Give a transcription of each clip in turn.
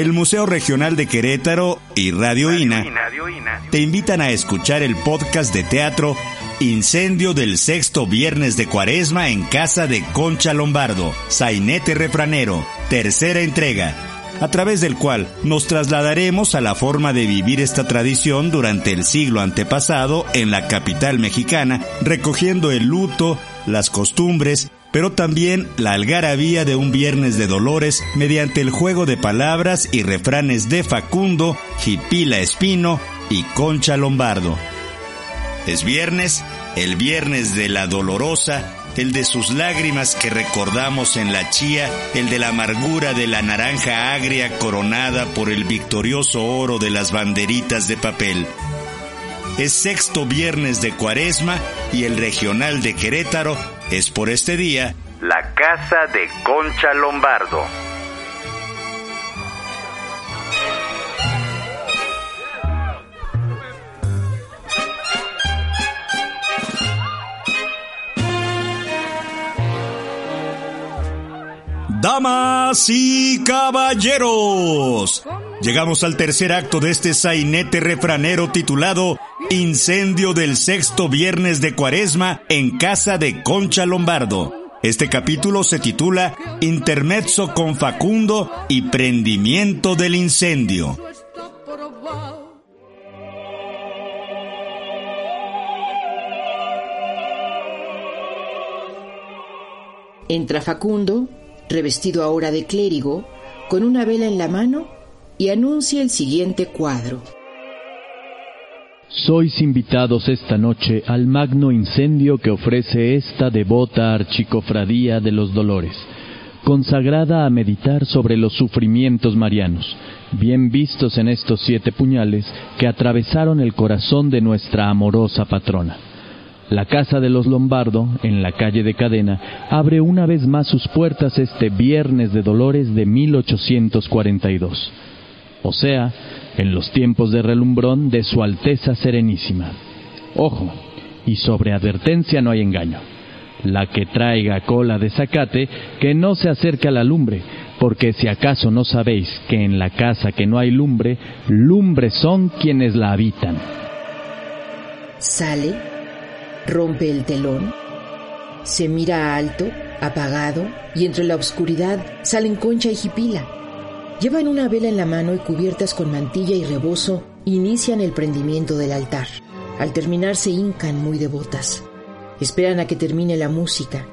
El Museo Regional de Querétaro y Radio INA. te invitan a escuchar el podcast de teatro Incendio del sexto viernes de cuaresma en casa de Concha Lombardo, Sainete Refranero, tercera entrega, a través del cual nos trasladaremos a la forma de vivir esta tradición durante el siglo antepasado en la capital mexicana, recogiendo el luto, las costumbres, pero también la algarabía de un viernes de dolores mediante el juego de palabras y refranes de Facundo, Jipila Espino y Concha Lombardo. Es viernes, el viernes de la dolorosa, el de sus lágrimas que recordamos en la chía, el de la amargura de la naranja agria coronada por el victorioso oro de las banderitas de papel. Es sexto viernes de cuaresma y el regional de Querétaro es por este día La Casa de Concha Lombardo. Damas y caballeros, llegamos al tercer acto de este sainete refranero titulado Incendio del sexto viernes de cuaresma en casa de Concha Lombardo. Este capítulo se titula Intermezzo con Facundo y Prendimiento del Incendio. Entra Facundo, revestido ahora de clérigo, con una vela en la mano y anuncia el siguiente cuadro. Sois invitados esta noche al magno incendio que ofrece esta devota archicofradía de los dolores, consagrada a meditar sobre los sufrimientos marianos, bien vistos en estos siete puñales que atravesaron el corazón de nuestra amorosa patrona. La Casa de los Lombardo, en la calle de Cadena, abre una vez más sus puertas este Viernes de Dolores de 1842. O sea, en los tiempos de relumbrón de Su Alteza Serenísima. Ojo, y sobre advertencia no hay engaño. La que traiga cola de zacate, que no se acerque a la lumbre, porque si acaso no sabéis que en la casa que no hay lumbre, lumbre son quienes la habitan. Sale, rompe el telón, se mira alto, apagado, y entre la oscuridad salen Concha y Jipila. Llevan una vela en la mano y cubiertas con mantilla y rebozo, inician el prendimiento del altar. Al terminar se hincan muy devotas. Esperan a que termine la música.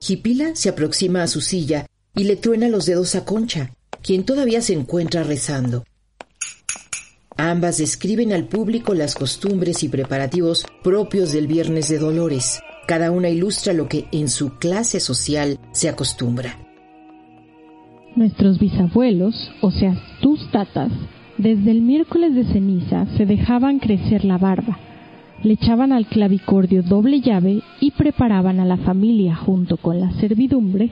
Jipila se aproxima a su silla y le truena los dedos a Concha, quien todavía se encuentra rezando. Ambas describen al público las costumbres y preparativos propios del Viernes de Dolores. Cada una ilustra lo que en su clase social se acostumbra. Nuestros bisabuelos, o sea, tus tatas, desde el miércoles de ceniza se dejaban crecer la barba, le echaban al clavicordio doble llave y preparaban a la familia junto con la servidumbre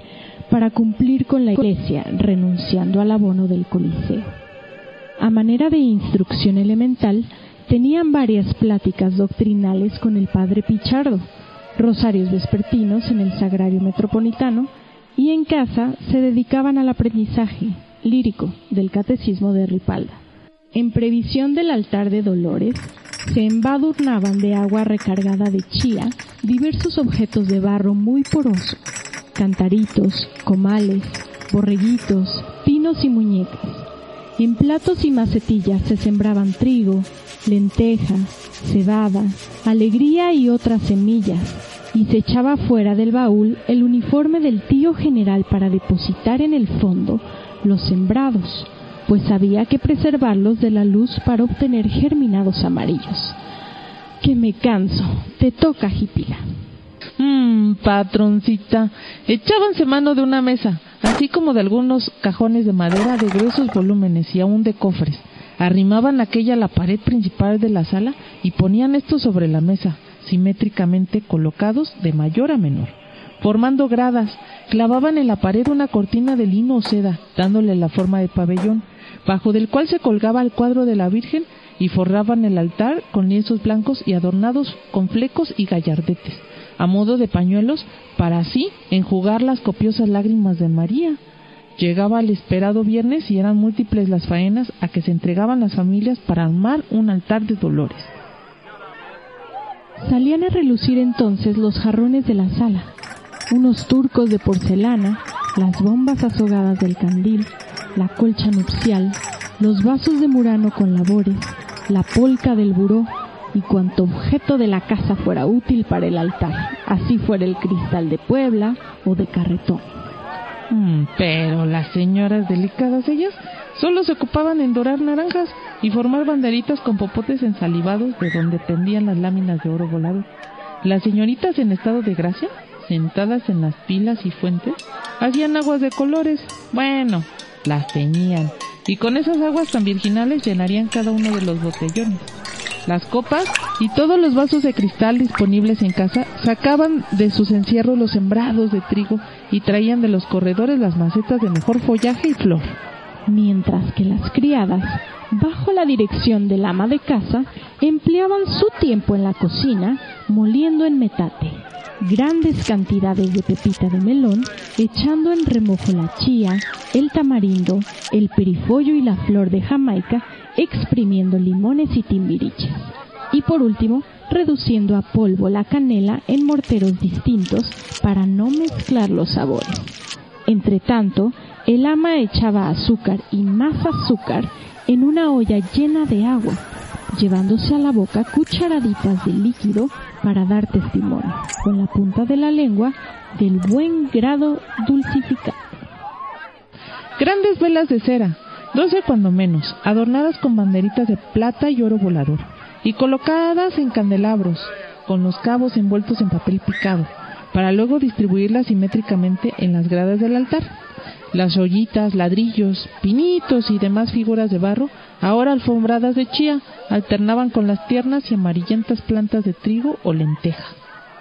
para cumplir con la iglesia, renunciando al abono del coliseo. A manera de instrucción elemental, tenían varias pláticas doctrinales con el padre Pichardo, rosarios vespertinos en el Sagrario Metropolitano y en casa se dedicaban al aprendizaje lírico del Catecismo de Ripalda. En previsión del altar de Dolores, se embadurnaban de agua recargada de chía diversos objetos de barro muy poroso, cantaritos, comales, borreguitos, pinos y muñecas. En platos y macetillas se sembraban trigo, lenteja, cebada, alegría y otras semillas, y se echaba fuera del baúl el uniforme del tío general para depositar en el fondo los sembrados, pues había que preservarlos de la luz para obtener germinados amarillos. que me canso. Te toca, Jipila. Mmm, patroncita. Echábanse mano de una mesa, así como de algunos cajones de madera de gruesos volúmenes y aún de cofres. Arrimaban aquella a la pared principal de la sala y ponían estos sobre la mesa, simétricamente colocados de mayor a menor. Formando gradas, clavaban en la pared una cortina de lino o seda, dándole la forma de pabellón, bajo del cual se colgaba el cuadro de la Virgen y forraban el altar con lienzos blancos y adornados con flecos y gallardetes, a modo de pañuelos, para así enjugar las copiosas lágrimas de María. Llegaba el esperado viernes y eran múltiples las faenas a que se entregaban las familias para armar un altar de dolores. Salían a relucir entonces los jarrones de la sala, unos turcos de porcelana, las bombas azogadas del candil, la colcha nupcial, los vasos de murano con labores, la polca del buró y cuanto objeto de la casa fuera útil para el altar, así fuera el cristal de Puebla o de carretón. Mm, pero las señoras delicadas ellas solo se ocupaban en dorar naranjas y formar banderitas con popotes ensalivados de donde pendían las láminas de oro volado. Las señoritas en estado de gracia, sentadas en las pilas y fuentes, hacían aguas de colores. Bueno, las teñían y con esas aguas tan virginales llenarían cada uno de los botellones. Las copas y todos los vasos de cristal disponibles en casa sacaban de sus encierros los sembrados de trigo y traían de los corredores las macetas de mejor follaje y flor. Mientras que las criadas, bajo la dirección del ama de casa, empleaban su tiempo en la cocina moliendo en metate grandes cantidades de pepita de melón, echando en remojo la chía, el tamarindo, el perifollo y la flor de Jamaica, exprimiendo limones y timbiriches. Y por último, reduciendo a polvo la canela en morteros distintos para no mezclar los sabores. Entre tanto, el ama echaba azúcar y más azúcar en una olla llena de agua, llevándose a la boca cucharaditas de líquido para dar testimonio, con la punta de la lengua, del buen grado dulcificado. Grandes velas de cera, doce cuando menos, adornadas con banderitas de plata y oro volador, y colocadas en candelabros, con los cabos envueltos en papel picado, para luego distribuirlas simétricamente en las gradas del altar. Las ollitas, ladrillos, pinitos y demás figuras de barro, ahora alfombradas de chía, alternaban con las tiernas y amarillentas plantas de trigo o lenteja.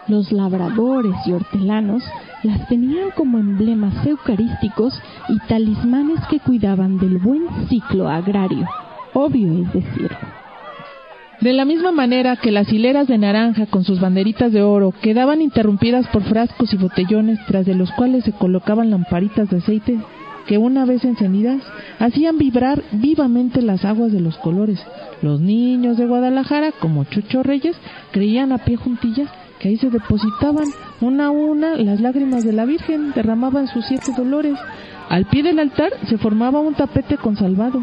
Los labradores y hortelanos las tenían como emblemas eucarísticos y talismanes que cuidaban del buen ciclo agrario, obvio es decir. De la misma manera que las hileras de naranja con sus banderitas de oro quedaban interrumpidas por frascos y botellones tras de los cuales se colocaban lamparitas de aceite que una vez encendidas hacían vibrar vivamente las aguas de los colores. Los niños de Guadalajara, como Chucho Reyes, creían a pie juntillas que ahí se depositaban una a una las lágrimas de la Virgen, derramaban sus siete dolores. Al pie del altar se formaba un tapete con salvado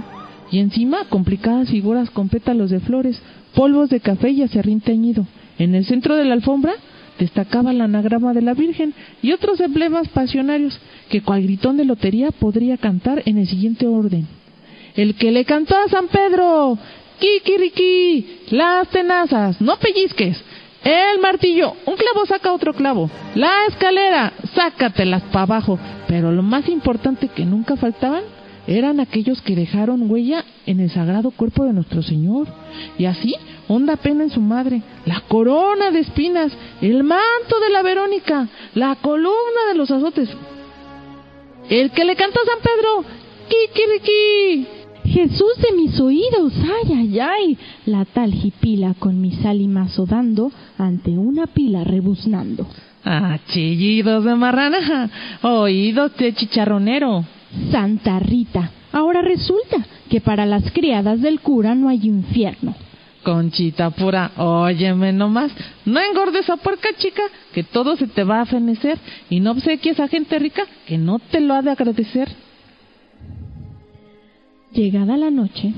y encima complicadas figuras con pétalos de flores, polvos de café y acerrín teñido. En el centro de la alfombra destacaba el anagrama de la Virgen y otros emblemas pasionarios que cual gritón de lotería podría cantar en el siguiente orden. El que le cantó a San Pedro, Kikiriki, las tenazas, no pellizques, el martillo, un clavo saca otro clavo, la escalera, sácatelas para abajo, pero lo más importante que nunca faltaban eran aquellos que dejaron huella en el sagrado cuerpo de nuestro Señor. Y así, honda pena en su madre, la corona de espinas, el manto de la Verónica, la columna de los azotes. El que le cantó a San Pedro, Kikiriki. Jesús de mis oídos, ay, ay, ay, la tal jipila con mi mazo dando ante una pila rebuznando. Ah, chillidos de marrana, oídos de chicharronero. Santa Rita, ahora resulta que para las criadas del cura no hay infierno. Conchita pura, óyeme nomás, no engordes a puerca chica, que todo se te va a fenecer, y no obsequies a gente rica que no te lo ha de agradecer. Llegada la noche,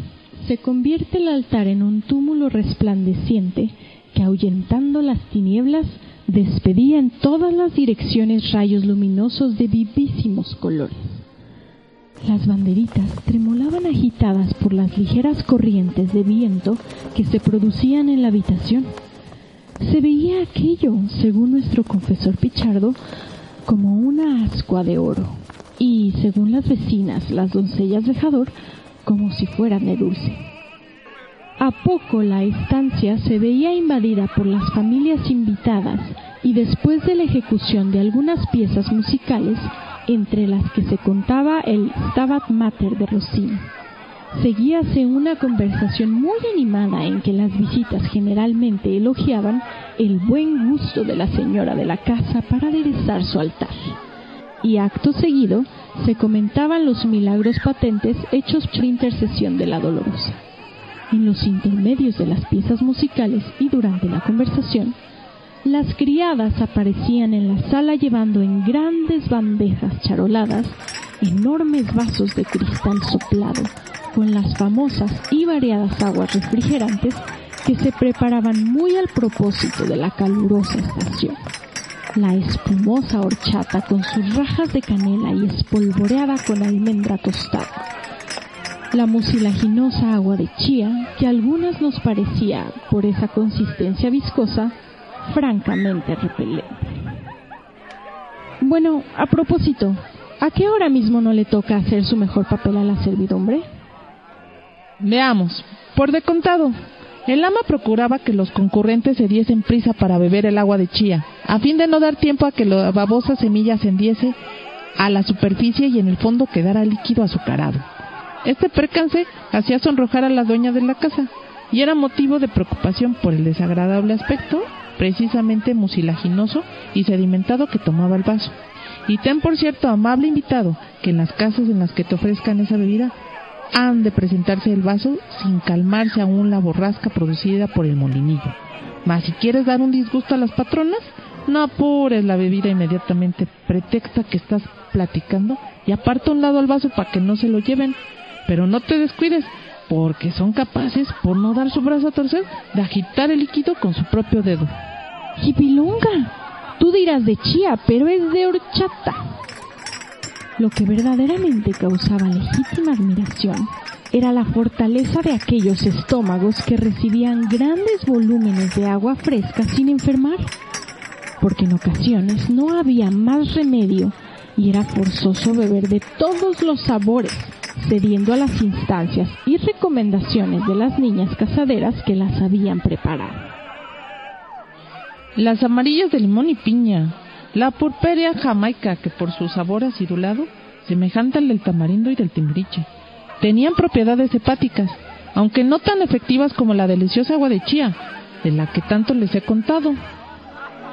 se convierte el altar en un túmulo resplandeciente que ahuyentando las tinieblas despedía en todas las direcciones rayos luminosos de vivísimos colores. Las banderitas tremolaban agitadas por las ligeras corrientes de viento que se producían en la habitación. se veía aquello, según nuestro confesor Pichardo, como una ascua de oro, y según las vecinas, las doncellas de Jador, como si fueran de dulce. A poco la estancia se veía invadida por las familias invitadas y después de la ejecución de algunas piezas musicales, entre las que se contaba el Stabat Mater de Rossini, seguíase una conversación muy animada en que las visitas generalmente elogiaban el buen gusto de la señora de la casa para aderezar su altar. Y acto seguido se comentaban los milagros patentes hechos por intercesión de la dolorosa. En los intermedios de las piezas musicales y durante la conversación, las criadas aparecían en la sala llevando en grandes bandejas charoladas enormes vasos de cristal soplado con las famosas y variadas aguas refrigerantes que se preparaban muy al propósito de la calurosa estación. La espumosa horchata con sus rajas de canela y espolvoreada con almendra tostada. La mucilaginosa agua de chía, que a algunas nos parecía, por esa consistencia viscosa, francamente repelente. Bueno, a propósito, ¿a qué hora mismo no le toca hacer su mejor papel a la servidumbre? Veamos, por de contado. El ama procuraba que los concurrentes se diesen prisa para beber el agua de chía, a fin de no dar tiempo a que la babosa semilla ascendiese a la superficie y en el fondo quedara líquido azucarado. Este percance hacía sonrojar a la dueña de la casa y era motivo de preocupación por el desagradable aspecto, precisamente mucilaginoso y sedimentado que tomaba el vaso. Y ten por cierto, amable invitado, que en las casas en las que te ofrezcan esa bebida han de presentarse el vaso sin calmarse aún la borrasca producida por el molinillo. Mas si quieres dar un disgusto a las patronas, no apures la bebida inmediatamente, pretexta que estás platicando y aparta un lado al vaso para que no se lo lleven. Pero no te descuides, porque son capaces, por no dar su brazo a torcer, de agitar el líquido con su propio dedo. Jipilonga, tú dirás de chía, pero es de horchata. Lo que verdaderamente causaba legítima admiración era la fortaleza de aquellos estómagos que recibían grandes volúmenes de agua fresca sin enfermar, porque en ocasiones no había más remedio y era forzoso beber de todos los sabores, cediendo a las instancias y recomendaciones de las niñas casaderas que las habían preparado. Las amarillas de limón y piña, la purperia jamaica, que por su sabor acidulado, semejante al del tamarindo y del timbriche, tenían propiedades hepáticas, aunque no tan efectivas como la deliciosa agua de chía, de la que tanto les he contado.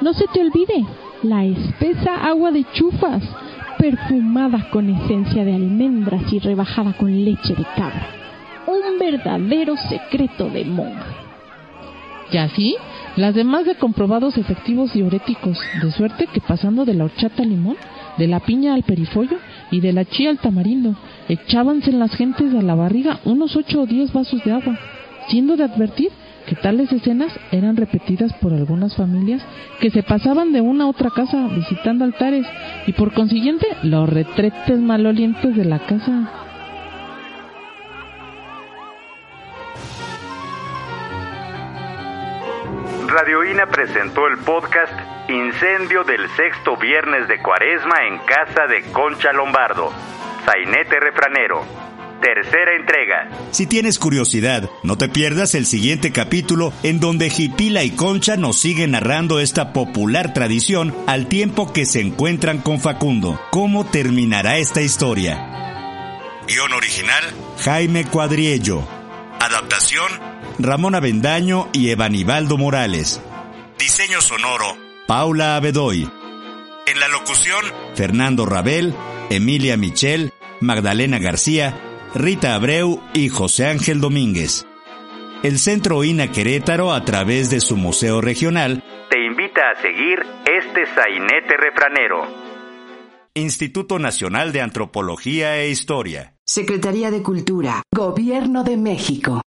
No se te olvide, la espesa agua de chufas, perfumada con esencia de almendras y rebajada con leche de cabra. Un verdadero secreto de monja. Y así, las demás de comprobados efectivos diuréticos, de suerte que pasando de la horchata al limón, de la piña al perifollo y de la chía al tamarindo, echábanse en las gentes a la barriga unos ocho o diez vasos de agua, siendo de advertir que tales escenas eran repetidas por algunas familias que se pasaban de una a otra casa visitando altares y por consiguiente los retretes malolientes de la casa Radioína presentó el podcast Incendio del sexto viernes de Cuaresma en casa de Concha Lombardo. Sainete Refranero. Tercera entrega. Si tienes curiosidad, no te pierdas el siguiente capítulo en donde Jipila y Concha nos siguen narrando esta popular tradición al tiempo que se encuentran con Facundo. ¿Cómo terminará esta historia? Guión original, Jaime Cuadriello. Adaptación, Ramón Avendaño y Evanibaldo Morales. Diseño sonoro, Paula Abedoy. En la locución, Fernando Rabel, Emilia Michel, Magdalena García, Rita Abreu y José Ángel Domínguez. El Centro INA Querétaro, a través de su museo regional, te invita a seguir este sainete refranero. Instituto Nacional de Antropología e Historia. Secretaría de Cultura, Gobierno de México.